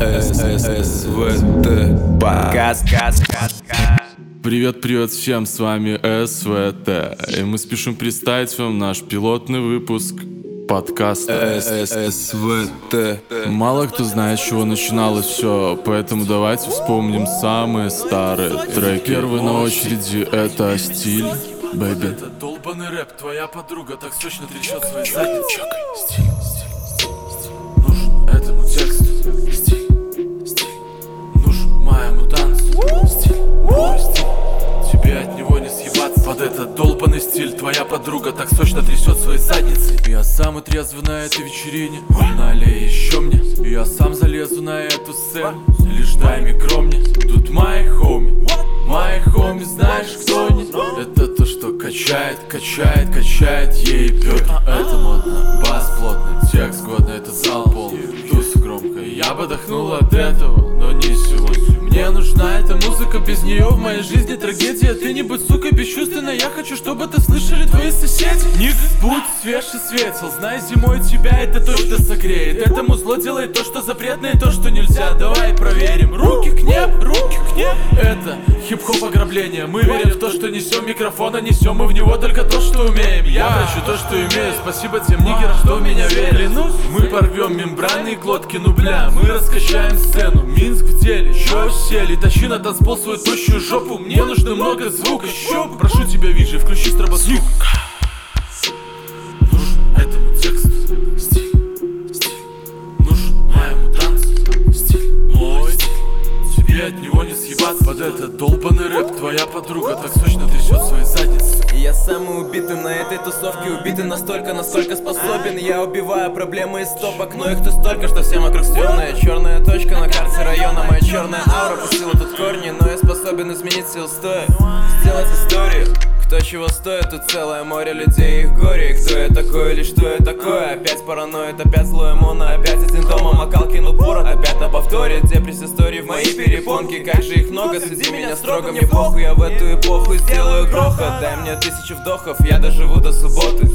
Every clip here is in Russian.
СССВТ Подкаст, Привет, привет всем, с вами СВТ И мы спешим представить вам наш пилотный выпуск подкаста СССВТ Мало кто знает, с чего начиналось все, поэтому давайте вспомним самые старые треки. Первый на очереди это «Стиль», «Бэби» Это долбанный рэп, твоя подруга так сочно трясет свои задницы. Стиль, под этот долбанный стиль Твоя подруга так сочно трясет своей задницей Я сам трезвый на этой вечерине Налей еще мне. Я сам залезу на эту сцену Лишь дай микро мне. Тут мои хоми Мои хоми, знаешь кто они? Это то, что качает, качает, качает Ей бьет, это музыка, без нее в моей жизни трагедия. Ты не будь, сука, бесчувственна, я хочу, чтобы это слышали твои соседи. Ник, будь свеж и светел, знай, зимой тебя это точно согреет. Этому зло делает то, что запретно и то, что нельзя. Давай проверим, руки к небу, руки к небу. Это хип-хоп ограбление, мы верим в то, что несем микрофон, а несем мы в него только то, что умеем. Я хочу то, что имею, спасибо тем нигерам, что в меня верят. Мы порвем мембраны и глотки, ну бля, мы раскачаем сцену. Минск в деле, чё сели? Тащи на танцпол свою тощую жопу. Мне нужно много звука, щуп Прошу тебя, Виджи, включи стробозвук съебаться под этот долбанный рэп Твоя подруга так сочно трясет свои задницы. И я самый убитый на этой тусовке Убитый настолько, настолько способен. Я убиваю проблемы из стопок Но их тут столько, что всем вокруг стрёмная Черная точка на карте района Моя черная аура пустила тут корни Но я способен изменить сил стоя Сделать историю кто чего стоит, тут целое море людей их горе Кто я такой или что я такое? Опять параноид, опять злое моно Опять один дома макал кинул порот Опять на повторе депресс истории в мои перепонки. Как же их много, среди меня строго Мне похуй, я в эту эпоху сделаю грохот. Дай мне тысячу вдохов, я доживу до субботы.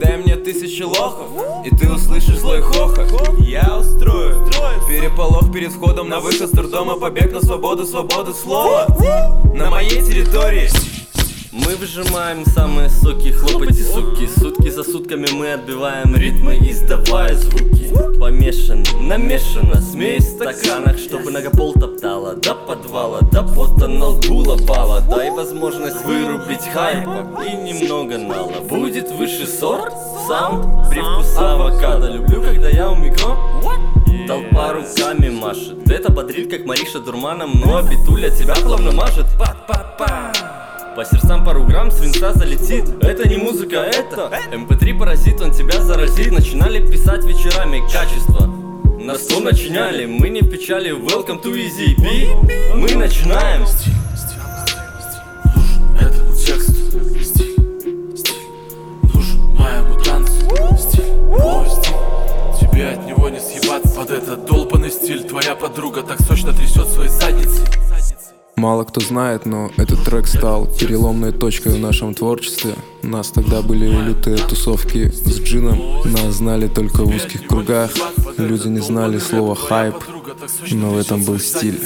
Дай мне тысячи лохов, и ты услышишь злой хохот. Я устрою переполох перед входом на выход с трудома Побег на свободу, свободу слова. На моей территории мы выжимаем самые соки, хлопайте, суки. Сутки за сутками мы отбиваем ритмы, издавая звуки. Помешаны, намешано, смесь в стаканах Чтобы нога пол топтала, до подвала До пота на лбу лопала. Дай возможность вырубить хайп И немного нала. Будет высший сорт, саунд, привкус авокадо. Люблю, когда я у микро Толпа руками машет. Это бодрит, как Мариша дурманом Но обитуля тебя плавно мажет. Па-па-па по сердцам пару грамм свинца залетит. Это не музыка, это МП3 паразит, он тебя заразит. Начинали писать вечерами качество. На сто начиняли, мы не в печали. Welcome to Easy B. Мы начинаем. Этому тексту стиль, стиль Нужен моему танцу стиль, мой стиль Тебе от него не съебаться. Под этот долбанный стиль Твоя подруга так сочно трясет своей задницей Мало кто знает, но этот трек стал переломной точкой в нашем творчестве. У нас тогда были лютые тусовки с джином, нас знали только в узких кругах. Люди не знали слова хайп, но в этом был стиль.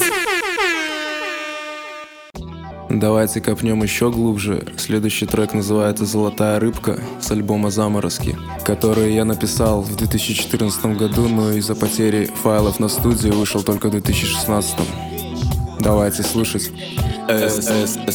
Давайте копнем еще глубже. Следующий трек называется «Золотая рыбка» с альбома «Заморозки», который я написал в 2014 году, но из-за потери файлов на студии вышел только в 2016. Давайте слушать. СССВТ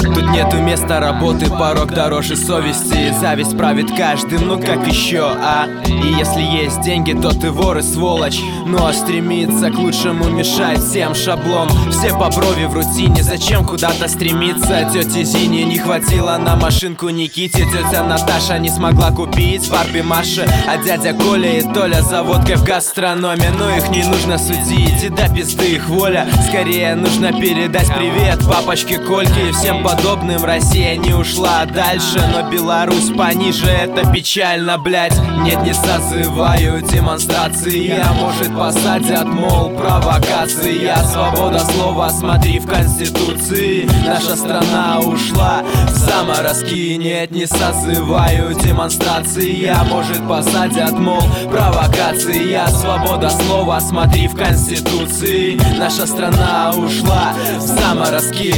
Тут нету места работы, порог дороже совести. Зависть правит каждым, ну как еще, а? И если есть деньги, то ты вор и сволочь. Ну а стремиться к лучшему мешает всем шаблон. Все по брови в рутине, зачем куда-то стремиться? Тете Зине не хватило на машинку Никите. Тетя Наташа не смогла купить Барби Марши А дядя Коля и Толя за водкой в гастрономе. Но их не нужно судить, и до пизды их воля. Скорее Нужно передать привет папочке Кольке и всем подобным Россия не ушла дальше, но Беларусь пониже. Это печально, блять Нет, не созываю демонстрации. Я, может, посадят, мол, провокации. Я свобода слова, смотри в Конституции. Наша страна ушла в заморозки. Нет, не созываю демонстрации. Я, может, посадят, мол, провокации. Я свобода слова, смотри в Конституции. Наша страна ушла в заморозки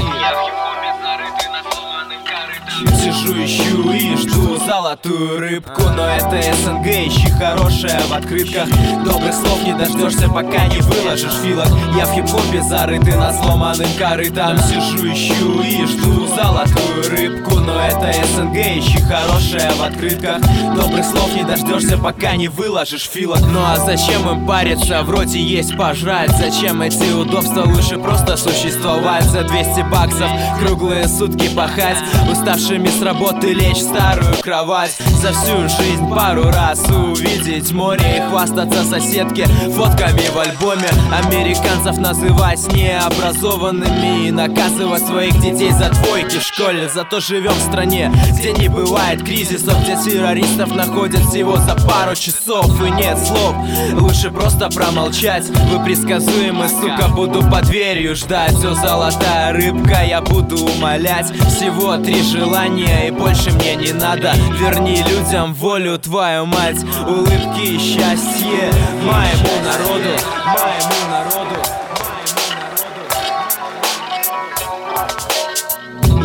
Сижу, ищу и жду золотую рыбку Но это СНГ, ищи хорошее в открытках. Добрых слов не дождешься, пока не выложишь филок. Я в хип-хопе зарытый на сломанным корытом Сижу, ищу и жду золотую рыбку Но это СНГ, ищи хорошее в открытках. Добрых слов не дождешься, пока не выложишь филок. Ну а зачем им париться, вроде есть пожрать. Зачем эти удобства, лучше просто существовать. За 200 баксов круглые сутки пахать. Уставшими с работы лечь в старую кровать За всю жизнь пару раз увидеть море И хвастаться соседке фотками в альбоме. Американцев называть необразованными И наказывать своих детей за двойки в школе. Зато живем в стране, где не бывает кризисов Где террористов находят всего за пару часов. И нет слов, лучше просто промолчать. Вы предсказуемы, сука, буду под дверью ждать. Все золотая рыбка, я буду умолять. Всего три желания и больше мне не надо. Верни людям волю, твою мать. Улыбки и счастье моему народу Моему народу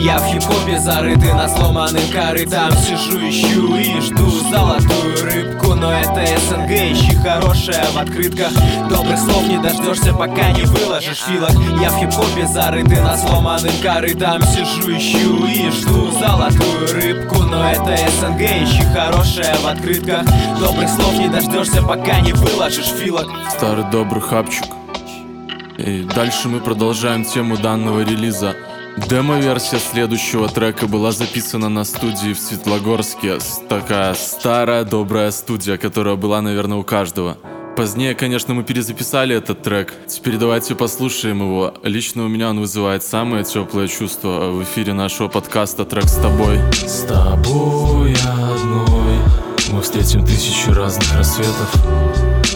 Я в хип-хопе зарытый на сломанным корытам Сижу, ищу и жду золотую рыбку. Но это СНГ, ищи хорошее в открытках. Добрых слов не дождешься, пока не выложишь филок Я в хип-хопе зарытый на сломанным корытам Сижу, ищу и жду золотую рыбку. Но это СНГ, ищи хорошее в открытках. Добрых слов не дождешься, пока не выложишь филок Старый добрый хапчик. И дальше мы продолжаем тему данного релиза Демо-версия следующего трека была записана на студии в Светлогорске. Такая старая добрая студия, которая была, наверное, у каждого. Позднее, конечно, мы перезаписали этот трек. Теперь давайте послушаем его. Лично у меня он вызывает самое теплое чувство в эфире нашего подкаста «Трек с тобой». С тобой одной мы встретим тысячи разных рассветов.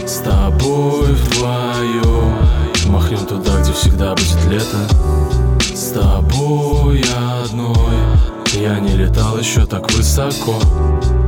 С тобой вдвоем Махнем туда, где всегда будет лето С тобой одной. Я не летал еще так высоко.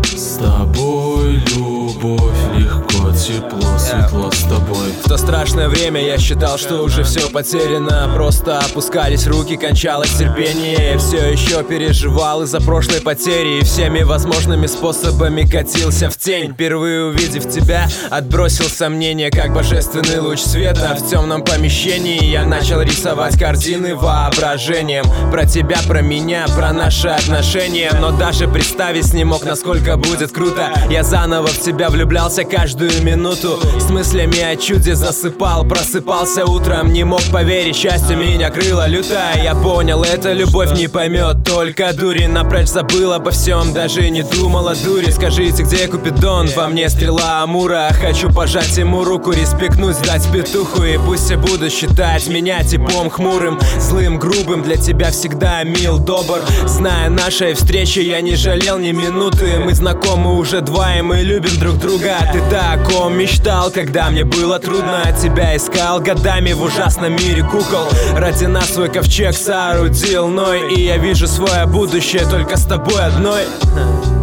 С тобой любовь Легко, тепло, светло с тобой. В то страшное время я считал, что уже все потеряно. Просто опускались руки, кончалось терпение. Я все еще переживал из-за прошлой потери. И всеми возможными способами катился в тень. Впервые увидев тебя, отбросил сомнения Как божественный луч света. В темном помещении Я начал рисовать картины воображением. Про тебя, про меня, про наши отношения. Но даже представить не мог, насколько будет круто. Я заново в тебя влюблялся каждую минуту С мыслями о чуде засыпал Просыпался утром, не мог поверить. Счастье меня крыло лютая Я понял, эта любовь не поймет. Только дури напрочь забыл обо всем Даже не думал о дуре Скажите, где Купидон? Во мне стрела Амура. Хочу пожать ему руку, респектнуть, дать петуху. И пусть все будут считать меня типом хмурым Злым, грубым, для тебя всегда мил, добр. Зная нашей встречи, я не жалел ни минуты. Мы знакомы уже два, и мы любим друг друга. Ты так ком мечтал, когда мне было трудно. Тебя искал годами в ужасном мире кукол. Ради нас свой ковчег соорудил Ной И я вижу свое будущее только с тобой одной.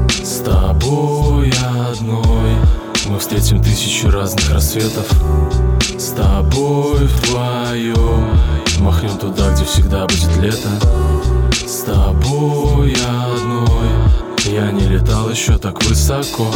С тобой одной. Мы встретим тысячи разных рассветов. С тобой вдвоем. Махнем туда, где всегда будет лето. С тобой одной. Я не летал еще так высоко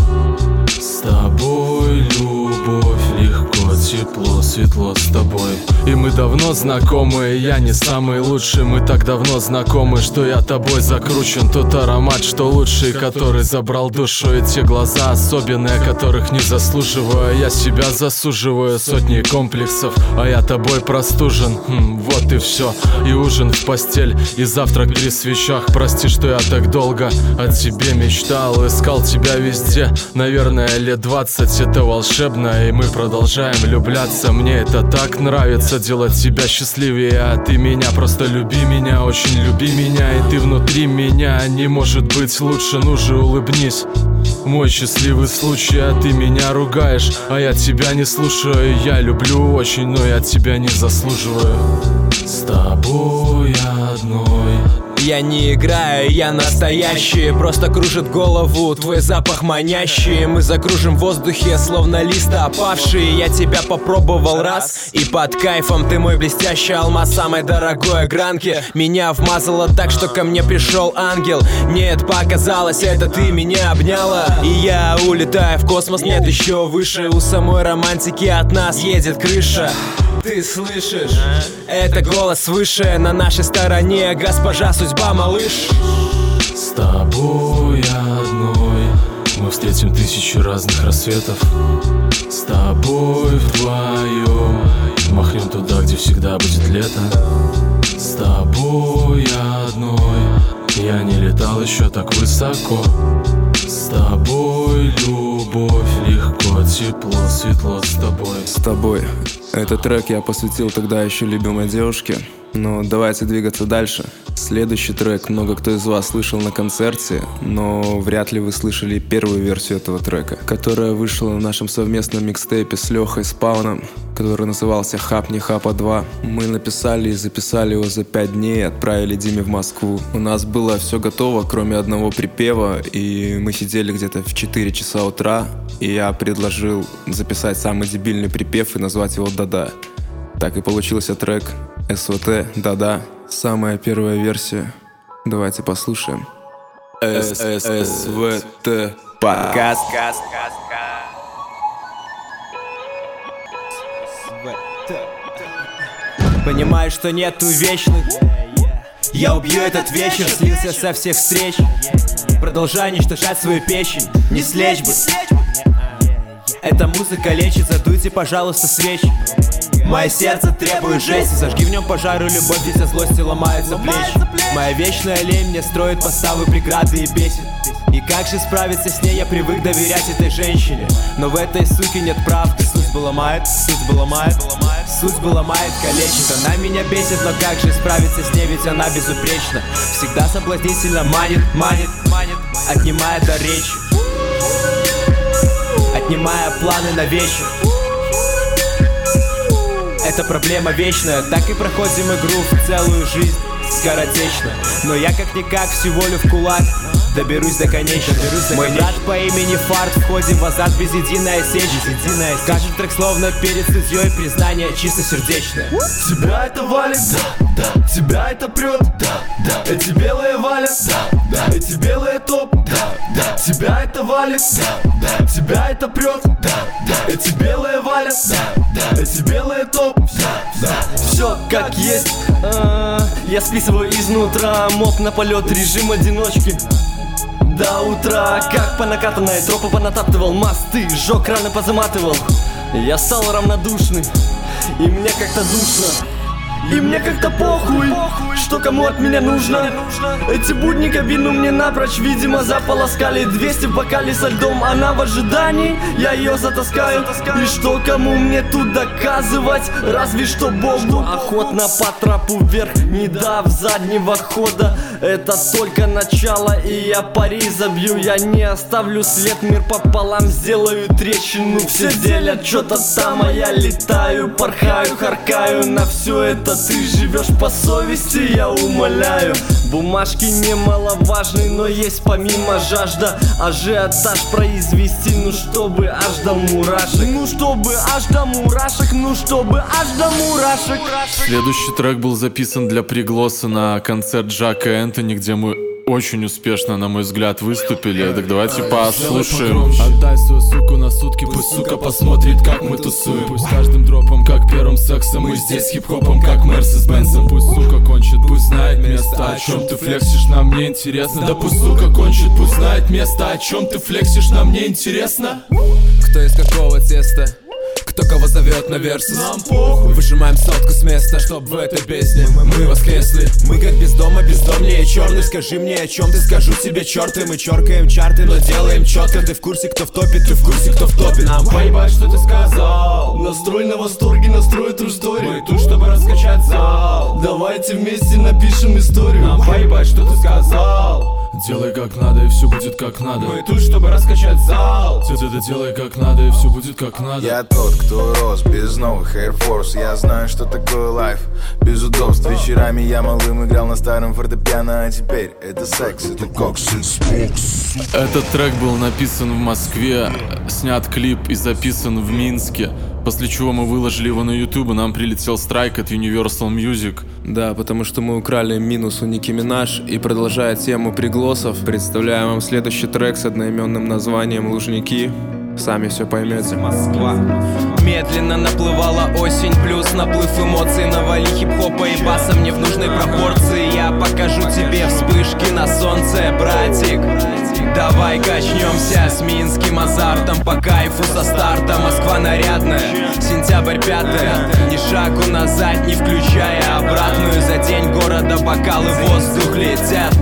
С тобой любовь Легко, тепло, светло с тобой. И мы давно знакомы, я не самый лучший. Мы так давно знакомы, что я тобой закручен. Тот аромат, что лучший, который забрал душу. И те глаза особенные, которых не заслуживаю. Я себя засуживаю, сотни комплексов А я тобой простужен, Хм, вот и все И ужин в постель, и завтрак при свечах. Прости, что я так долго о тебе мечтал. Искал тебя везде, наверное, лет двадцать Это волшебно, и мы продолжаем влюбляться. Мне это так нравится, делать тебя счастливее А ты меня, просто люби меня, очень люби меня И ты внутри меня, не может быть лучше, ну же улыбнись. Мой счастливый случай, а ты меня ругаешь А я тебя не слушаю, я люблю очень, но я тебя не заслуживаю. С тобой одной я не играю, я настоящий. Просто кружит голову твой запах манящий. Мы закружим в воздухе, словно лист опавший. Я тебя попробовал раз, и под кайфом Ты мой блестящий алмаз самой дорогой гранки. Меня вмазало так, что ко мне пришел ангел. Нет, показалось, это ты меня обняла. И я улетаю в космос, нет еще выше. У самой романтики от нас едет крыша ты слышишь? Это голос свыше на нашей стороне. Госпожа судьба, малыш. С тобой одной Мы встретим тысячи разных рассветов. С тобой вдвоем Махнем туда, где всегда будет лето. С тобой одной Я не летал еще так высоко. С тобой любовь Легко, тепло, светло с тобой. С тобой. Этот трек я посвятил тогда еще любимой девушке. Но давайте двигаться дальше. Следующий трек много кто из вас слышал на концерте, но вряд ли вы слышали первую версию этого трека, которая вышла на нашем совместном микстейпе с Лехой Спауном, который назывался «Хап не хапа 2». Мы написали и записали его за пять дней и отправили Диме в Москву. У нас было все готово, кроме одного припева, и мы сидели где-то в 4 часа утра, и я предложил записать самый дебильный припев и назвать его «Да-да». Так и получился трек СВТ «Да-да». Самая первая версия. Давайте послушаем. СССВТ подкаст. Понимаю, что нету вечных Я убью этот вечер, слился со всех встреч Продолжай уничтожать свою печень Не слечь бы Эта музыка лечит, задуйте, пожалуйста, свечи Мое сердце требует жести Зажги в нем пожару, любовь из-за злости ломаются плечи Моя вечная лень мне строит поставы, преграды и бесит. И как же справиться с ней, я привык доверять этой женщине. Но в этой суке нет правды. Судьба ломает, судьба ломает Судьба ломает, калечит. Она меня бесит, но как же справиться с ней, ведь она безупречна. Всегда соблазнительно манит, манит, манит Отнимая до речи. Отнимая планы на вечер это проблема вечная. Так и проходим игру в целую жизнь Скоротечно. Но я как-никак всего лишь в кулак Доберусь до конечного Доберусь Мой брат по имени Фарт. Входим в азарт без единой осечки единой Каждый трек словно перед судьей Признание чисто сердечное. Тебя это валит, да, да. Тебя это прет, да, да. Эти белые валят, да, да. Эти белые топ, да, да. Тебя это валит, да, да. Тебя это прет, да, да. Эти белые валят, да, да. Эти белые топ, да, да Все как есть. А, Я списываю изнутра Моб на полет, режим одиночки до утра. Как по накатанной тропы понатаптывал мосты Жег раны позаматывал. Я стал равнодушным И мне как-то душно. И мне как-то похуй, что кому от меня нужно. Эти будни кабину мне напрочь, видимо, заполоскали. 200 в бокале со льдом, она в ожидании. Я ее затаскаю, и что кому мне тут доказывать? Разве что Богу. Охотно по трапу вверх, не дав заднего хода Это только начало, и я пари забью. Я не оставлю след, мир пополам сделаю трещину Все делят что-то там, а я летаю, порхаю, харкаю. На все это ты живешь по совести, я умоляю. Бумажки немаловажны, но есть помимо жажда. Ажиотаж произвести, ну чтобы аж до мурашек. Ну чтобы аж до мурашек, ну чтобы аж до мурашек. Следующий трек был записан для приглоса на концерт Джака Энтони, где мы очень успешно, на мой взгляд, выступили. Так давайте послушаем. Отдай свою суку на сутки, пусть сука посмотрит, как мы тусуем. Пусть каждым дропом, как первым сексом, мы здесь хип-хопом, как Мерс с Бенсом. Пусть сука кончит, пусть знает место, о чем ты флексишь, нам не интересно. Да пусть сука кончит, пусть знает место, о чем ты флексишь, нам не интересно. Кто из какого теста? Кто кого зовет? на версус. Нам похуй. Выжимаем сотку с места, чтоб в этой песне Мы воскресли. Мы как без дома, бездомнее черный. Скажи мне, о чем ты? Скажу тебе, черты Мы черкаем чарты, но делаем четко Ты в курсе, кто в топе, ты в курсе, кто в топе? Нам поебать, что ты сказал. Настрой на восторге, настрой true story. Мы тут, чтобы раскачать зал. Давайте вместе напишем историю. Нам поебать, что ты сказал Делай как надо, и все будет как надо. Мы тут, чтобы раскачать зал. Ты это делай как надо, и все будет как надо. Я тот, кто рос без новых Air Force. Я знаю, что такое лайф. Без удобств. Вечерами я малым играл на старом фортепиано. А теперь это секс, это кокс. Этот трек был написан в Москве, снят клип и записан в Минске. После чего мы выложили его на YouTube, и нам прилетел страйк от Universal Music. Да, потому что мы украли минус у Ники Минаж и продолжая тему приглосов, представляем вам следующий трек с одноименным названием «Лужники». Сами все поймете. Москва Медленно наплывала осень Плюс наплыв эмоций Навали хип-хопа и баса мне в нужной пропорции. Я покажу тебе вспышки на солнце, братик. Давай качнемся с минским азартом По кайфу со старта Москва нарядная Сентябрь пятая Ни шагу назад, не включая обратную. За день города бокалы в воздух летят.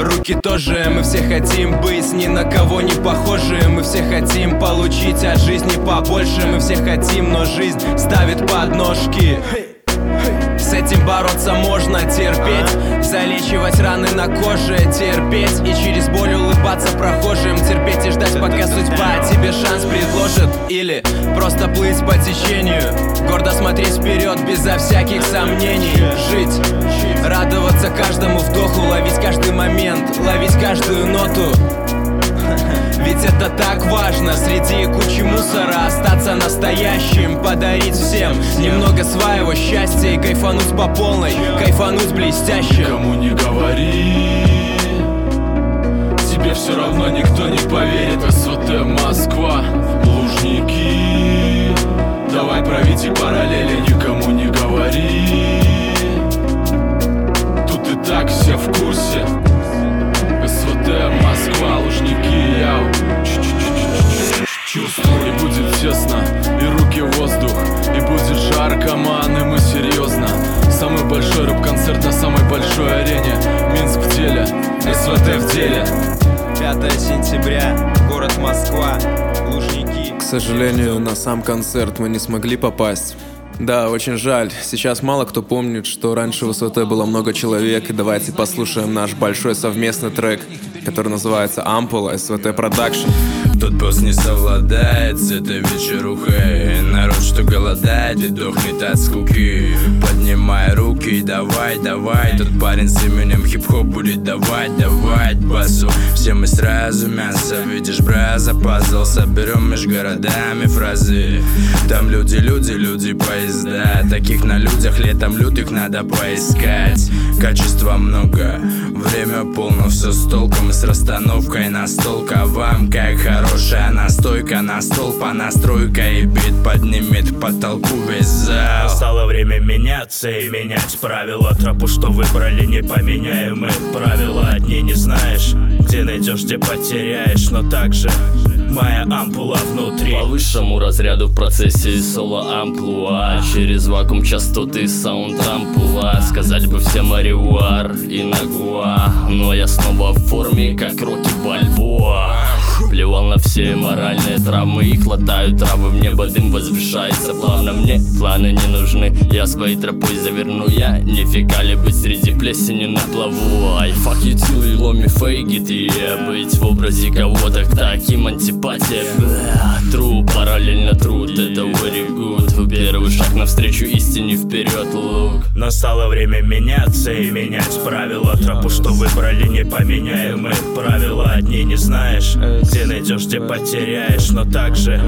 Руки тоже, мы все хотим быть ни на кого не похожи все хотим получить от жизни побольше. Мы все хотим, но жизнь ставит подножки. С этим бороться можно терпеть. Залечивать раны на коже Терпеть. И через боль улыбаться прохожим Терпеть и ждать, пока судьба тебе шанс предложит. Или просто плыть по течению. Гордо смотреть вперед безо всяких сомнений. Жить, радоваться каждому вдоху Ловить каждый момент, ловить каждую ноту ведь это так важно Среди кучи мусора остаться настоящим Подарить всем. Немного своего счастья И кайфануть по полной, кайфануть блестяще. Кому не говори. Тебе все равно никто не поверит. СВТ Москва, Лужники. Давай проведи параллели, никому не говори. Тут и так все в курсе. СВТ Москва, Лужники, будет жарко, ман, и мы серьезно Самый большой рэп-концерт на самой большой арене Минск в деле, СВТ в деле 5 сентября, город Москва, Лужники К сожалению, на сам концерт мы не смогли попасть. Да, очень жаль. Сейчас мало кто помнит, что раньше в СВТ было много человек. И давайте послушаем наш большой совместный трек, который называется «Ампула» СВТ Production. Босс не совладает с этой вечерухой Народ, что голодает и дохнет от скуки. Поднимай руки и давай, давай. Тот парень с именем хип-хоп будет давать, давать басу. Все мы сразу мясо, видишь, браза Пазл. Соберем между городами фразы. Там люди, люди, люди, поезда. Таких на людях летом лютых надо поискать. Качества много, время полно, все с толком и с расстановкой настолько вам. Как хорошая настойка На стол по настройка и бит поднимет потолку весь зал. Настало время меняться и менять правила. Тропу, что выбрали, не поменяем Правила одни не знаешь Где найдешь, где потеряешь. Но также моя ампула внутри. По высшему разряду в процессе соло амплуа. Через вакуум частоты саунд ампула. Сказать бы всем аривуар и нагуа. Но я снова в форме, как Рокки Бальбоа Плевал на все моральные травмы Их латают травы, в небо дым возвышается. Плавно мне планы не нужны Я своей тропой заверну. Я нифига ли быть среди плесени на плаву. I fuck you till you love me fake it yeah. Быть в образе кого-то таким антипатия параллельно труд Это very good Первый шаг навстречу истине вперед лук. Настало время меняться и менять правила. Тропу, что выбрали, не поменяем мы. Правила одни не знаешь. Где найдешь, где потеряешь Но также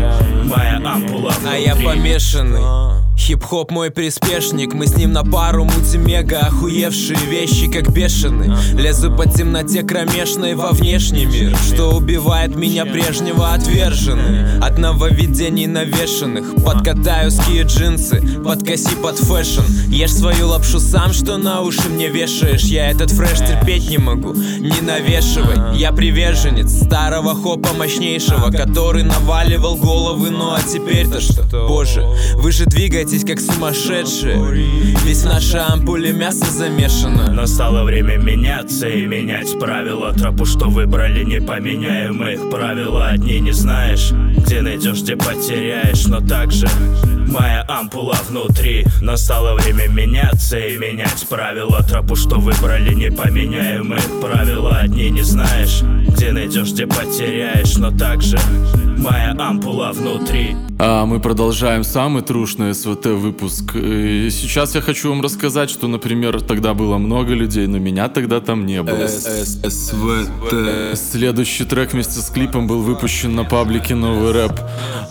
моя ампула А я внутри. помешанный Хип-хоп мой приспешник, мы с ним на пару мутим мега Охуевшие вещи, как бешеные. Лезу по темноте кромешной во внешний мир Что убивает меня прежнего отверженные От нововведений навешенных. Подкатаю ски джинсы, подкоси под фэшн. Ешь свою лапшу сам, что на уши мне вешаешь. Я этот фреш терпеть не могу, не навешивай. Я приверженец старого хопа мощнейшего Который наваливал головы, ну а теперь-то что? Боже, вы же двигаетесь как сумасшедшие. Ведь в нашей ампуле мясо замешано. Настало время меняться и менять правила. Тропу, что выбрали, не поменяем. Их правила Одни не знаешь, где найдешь, где потеряешь. Но также моя ампула внутри. Настало время меняться и менять правила. Тропу, что выбрали, не поменяем. Их правила Одни не знаешь, где найдешь, где потеряешь. Но также моя ампула внутри А мы продолжаем самый трушный СВТ выпуск. И сейчас я хочу вам рассказать, что, например, тогда было много людей, но меня тогда там не было. СВТ. Следующий трек вместе с клипом был выпущен на паблике Новый рэп.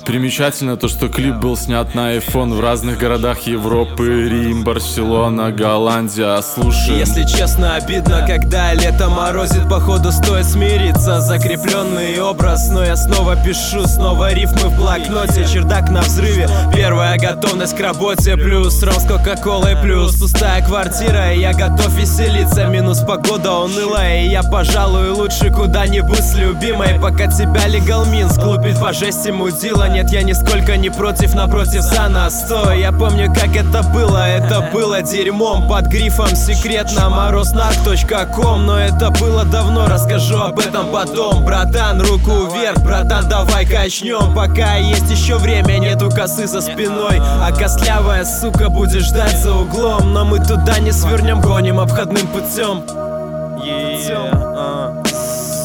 Примечательно то, что клип был снят на iPhone в разных городах Европы, Рим, Барселона, Голландия. Слушай, Если честно, обидно, когда лето морозит Походу стоит смириться, закрепленный образ Но я снова пишу, снова рифмы в блокноте Чердак на взрыве, первая готовность к работе Плюс ром с кока-колой, плюс пустая квартира И я готов веселиться, минус погода унылая И я, пожалуй, лучше куда-нибудь с любимой. Пока тебя легал Минск, лупит по жести мудила. Нет, я нисколько не против, напротив за нас Стой, я помню, как это было, это было дерьмом Под грифом секретно морознарк.ком Но это было давно, расскажу об этом потом. Братан, руку вверх, братан, давай качнем Пока есть еще время, нету косы за спиной. А костлявая сука будет ждать за углом Но мы туда не свернем, гоним обходным путем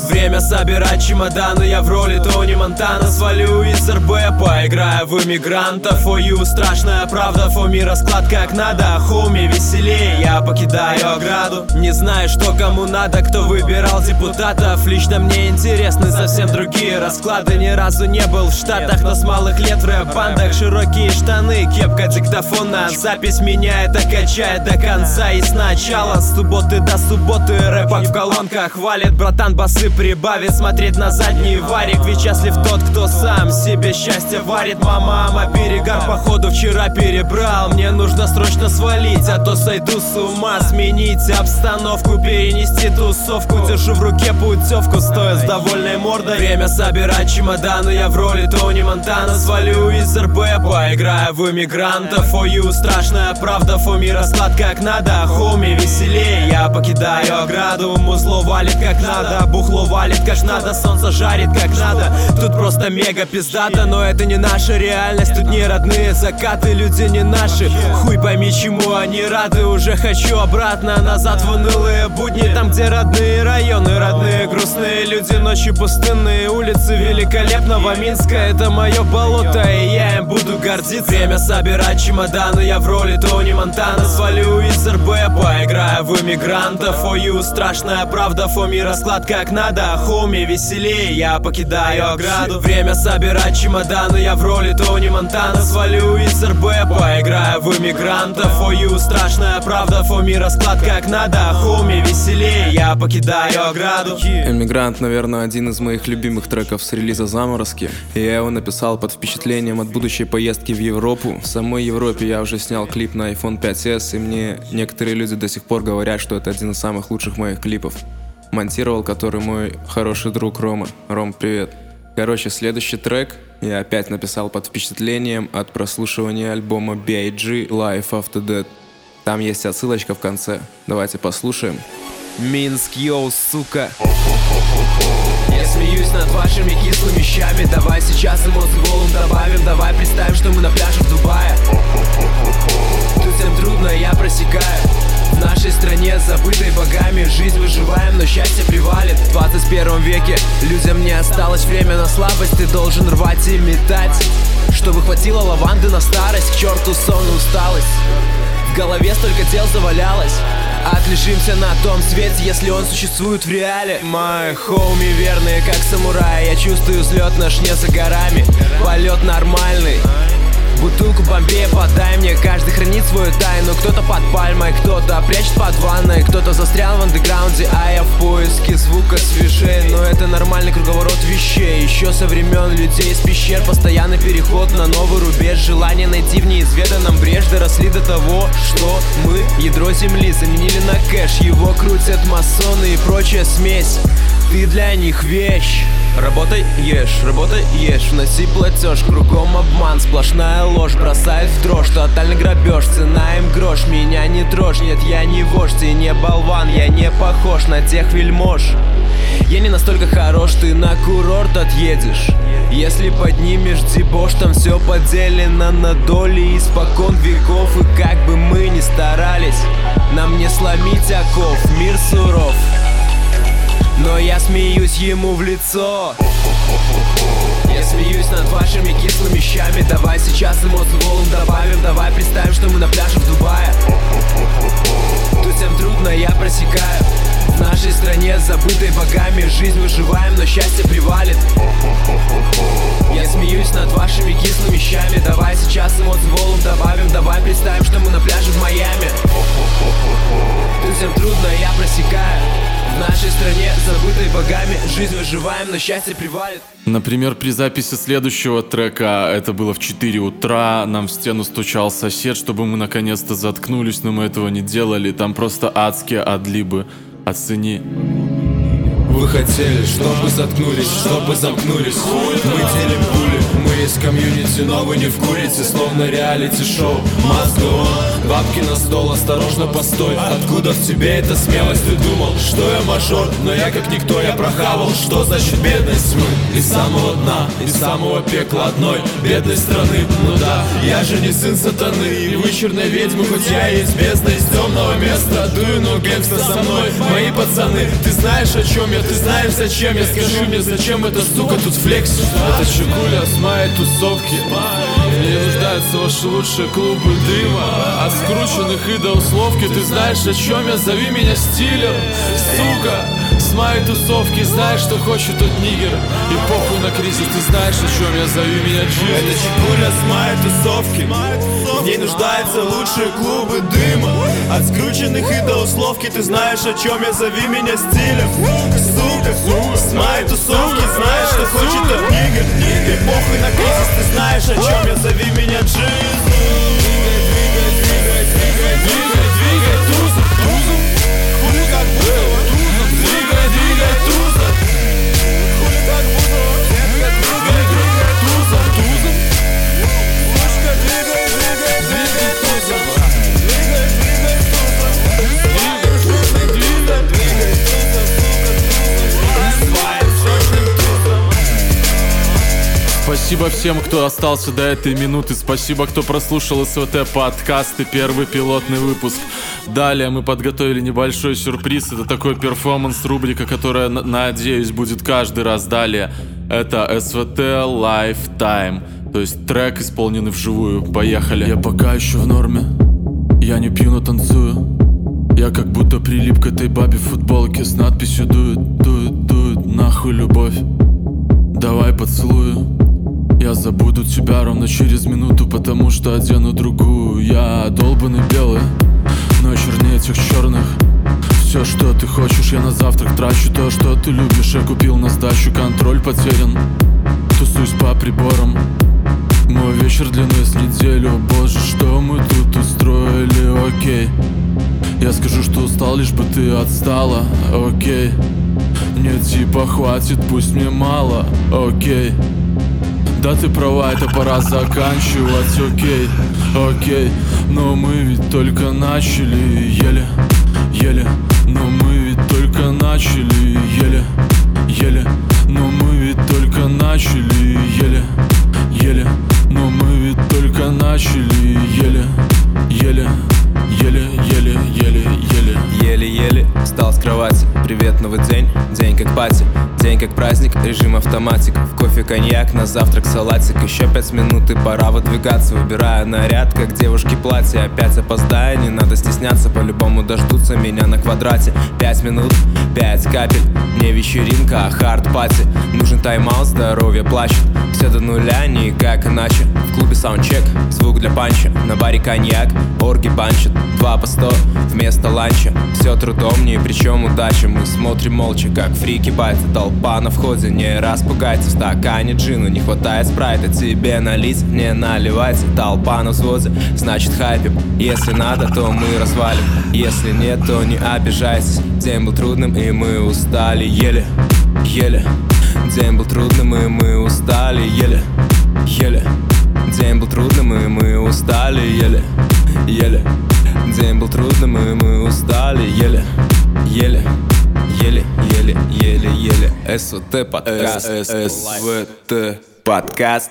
Время собирать чемоданы, я в роли Тони Монтана Свалю из РБ, поиграю в иммигрантов. Фою, страшная правда, фоми расклад как надо Хуми, веселее, я покидаю ограду. Не знаю, что кому надо, кто выбирал депутатов. Лично мне интересны совсем другие расклады. Ни разу не был в Штатах, но с малых лет в рэп-бандах. Широкие штаны, кепка диктофона. Запись меня это качает до конца. И сначала С субботы до субботы рэпак в колонках Валит, братан, басы прибавит Смотреть на задний варик. Ведь счастлив тот, кто сам себе счастье варит. Мама, перегар, походу вчера перебрал. Мне нужно срочно свалить, а то сойду с ума. Сменить обстановку, перенести тусовку. Держу в руке путевку, стоя с довольной мордой. Время собирать чемоданы, я в роли Тони Монтана. Свалю из РБ, поиграю в иммигрантов. Фою, страшная правда, фоми расклад как надо. Хоми, веселее, я покидаю ограду. Музло валит как надо, бухло валит как надо Солнце жарит как надо, тут просто мега пиздато Но это не наша реальность, тут не родные закаты Люди не наши, хуй пойми чему они рады. Уже хочу обратно, назад в унылые будни. Там где родные районы, родные грустные люди Ночи пустынные улицы великолепного Минска. Это мое болото, и я им буду гордиться. Время собирать чемоданы, я в роли Тони Монтана. Свалю из РБ, поиграю в иммигрантов. Фою, страшная правда, фоми расклад как надо. Хоми, веселее, я покидаю ограду. Время собирать чемоданы, я в роли Тони Монтана. Свалю из РБ, поиграю в иммигрантов. Фою, страшная правда, фоми расклад как надо. Хоми, веселее, я покидаю ограду. Эмигрант, наверное, один из моих любимых треков с релиза «Заморозки». Я его написал под впечатлением от будущей поездки в Европу. В самой Европе я уже снял клип на iPhone 5s, и мне некоторые люди до сих пор говорят, что это один из самых лучших моих клипов. Монтировал который мой хороший друг Рома. Ром, привет. Короче, следующий трек я опять написал под впечатлением от прослушивания альбома B.I.G. Life After Death. Там есть отсылочка в конце. Давайте послушаем. Минск, йоу, сука Я смеюсь над вашими кислыми щами. Давай сейчас эмоций голым добавим. Давай представим, что мы на пляже в Дубае. Тут всем трудно, я просекаю. В нашей стране, забытой богами Жизнь выживаем, но счастье привалит. В 21 веке людям не осталось время на слабость. Ты должен рвать и метать. Чтобы хватило лаванды на старость. К черту сон и усталость. В голове столько дел завалялось Отлежимся на том свете, если он существует в реале. Мои хоуми верные, как самураи. Я чувствую взлет наш не за горами. Полет нормальный Бутылка Фонку Бомбея подай мне. Каждый хранит свою тайну. Кто-то под пальмой, кто-то прячет под ванной. Кто-то застрял в андеграунде, а я в поиске звука свежей. Но это нормальный круговорот вещей. Еще со времен людей из пещер Постоянный переход на новый рубеж. Желание найти в неизведанном брешь Доросли до того, что мы ядро земли Заменили на кэш, его крутят масоны и прочая смесь. Ты для них вещь Работай, ешь, работай, ешь, вноси платеж Кругом обман, сплошная ложь Бросает в дрожь, тотальный грабеж Цена им грош, меня не трожь Нет, я не вождь. И не болван Я не похож на тех вельмож. Я не настолько хорош, ты на курорт отъедешь. Если поднимешь дебош, там все поделено на доли. Испокон веков И как бы мы ни старались Нам не сломить оков, мир суров но я смеюсь ему в лицо. Я смеюсь над вашими кислыми щами. Давай сейчас эмоцию волн добавим. Давай представим, что мы на пляже в Дубае. Тут всем трудно, я просекаю. В нашей стране, забытой богами Жизнь выживаем, но счастье привалит. Я смеюсь над вашими кислыми щами. Давай сейчас эмоцию волн добавим. Давай представим, что мы на пляже в Майами. Тут всем трудно, я просекаю в нашей стране, забытой богами Жизнь выживаем, но счастье привалит Например, при записи следующего трека, это было в 4 утра, нам в стену стучал сосед, чтобы мы наконец-то заткнулись, но мы этого не делали. Там просто адские адлибы. Оцени. Вы хотели, чтобы заткнулись, чтобы замкнулись Мы делим пули, мы есть комьюнити Но вы не в курице, словно реалити-шоу Мозгу бабки на стол, осторожно постой Откуда в тебе эта смелость? Ты думал, что я мажор Но я как никто, я прохавал Что значит бедность? Мы из самого дна, из самого пекла одной Бедной страны, ну да Я же не сын сатаны и вычурной ведьмы Хоть я и есть бездна из темного места Дую, но гэнгста со мной Мои пацаны, ты знаешь о чем я? Ты знаешь зачем я? Скажи мне, зачем эта сука тут флекс? Это Чугуля с моей тусовки Не нуждаются ваши лучшие клубы дыма От скрученных и до условки Ты знаешь о чем я? Зови меня стилем Сука, с моей тусовки Знаешь, что хочет тот нигер. И похуй на кризис Ты знаешь о чем я? Зови меня Джиз Это Чугуля с моей тусовки. В нуждаются лучшие клубы дыма. От скрученных и до условки Ты знаешь о чем я? Зови меня стилем Сука, с моей тусовки Знаешь, что хочет тот нигер И похуй на кризис Ты знаешь о чем я? Зови меня Джиз Двигай, двигай, Спасибо всем, кто остался до этой минуты. Спасибо, кто прослушал СВТ подкасты, первый пилотный выпуск. Далее мы подготовили небольшой сюрприз. Это такой перформанс, рубрика, которая, надеюсь, будет каждый раз далее. Это СВТ Lifetime. То есть трек, исполненный вживую. Поехали. Я пока еще в норме. Я не пью, но танцую. Я как будто прилип к этой бабе в футболке с надписью дует, дует, дует, нахуй любовь. Давай поцелую. Я забуду тебя ровно через минуту, потому что одену другую. Я долбанный белый, но чернее этих черных. Все, что ты хочешь, я на завтрак трачу то, что ты любишь. Я купил на сдачу, контроль потерян. Тусуюсь по приборам. Мой вечер длиной с неделю Боже, что мы тут устроили, окей Я скажу, что устал, лишь бы ты отстала, окей Нет, типа хватит, пусть мне мало, окей да ты права, это пора заканчивать, окей, окей. Но мы ведь только начали, еле, еле. Но мы ведь только начали, еле, еле. Но мы ведь только начали, еле, еле. Но мы ведь только начали, еле, еле Еле, еле, еле, еле Еле-еле встал с кровати Привет, новый день, день как party. День как праздник, режим автоматик. В кофе коньяк, на завтрак салатик. Еще пять минут и пора выдвигаться. Выбираю наряд, как девушки платье Опять опоздаю, не надо стесняться. По-любому дождутся меня на квадрате. Пять минут, пять капель. Не вечеринка, а hard party Нужен тайм-аут, здоровье плачет. Все до нуля, никак иначе. В клубе саундчек, звук для панча. На баре коньяк, орги банчат Два по сто вместо ланча. Все трудом, ни причем удача. Мы смотрим молча, как фрики байтся Толпа. На входе, не распугайте В стакане джину не хватает спрайта Тебе налить, не наливайте Толпа. На взводе, значит хайпим. Если надо, то мы развалим. Если нет, то не обижайтесь День был трудным и мы устали. Еле, еле. День был трудным и мы устали. Еле, еле. День был трудным и мы устали. Еле, еле. День был трудным и мы устали. Еле, еле Еле, еле, еле, еле. СВТ подкаст. СВТ подкаст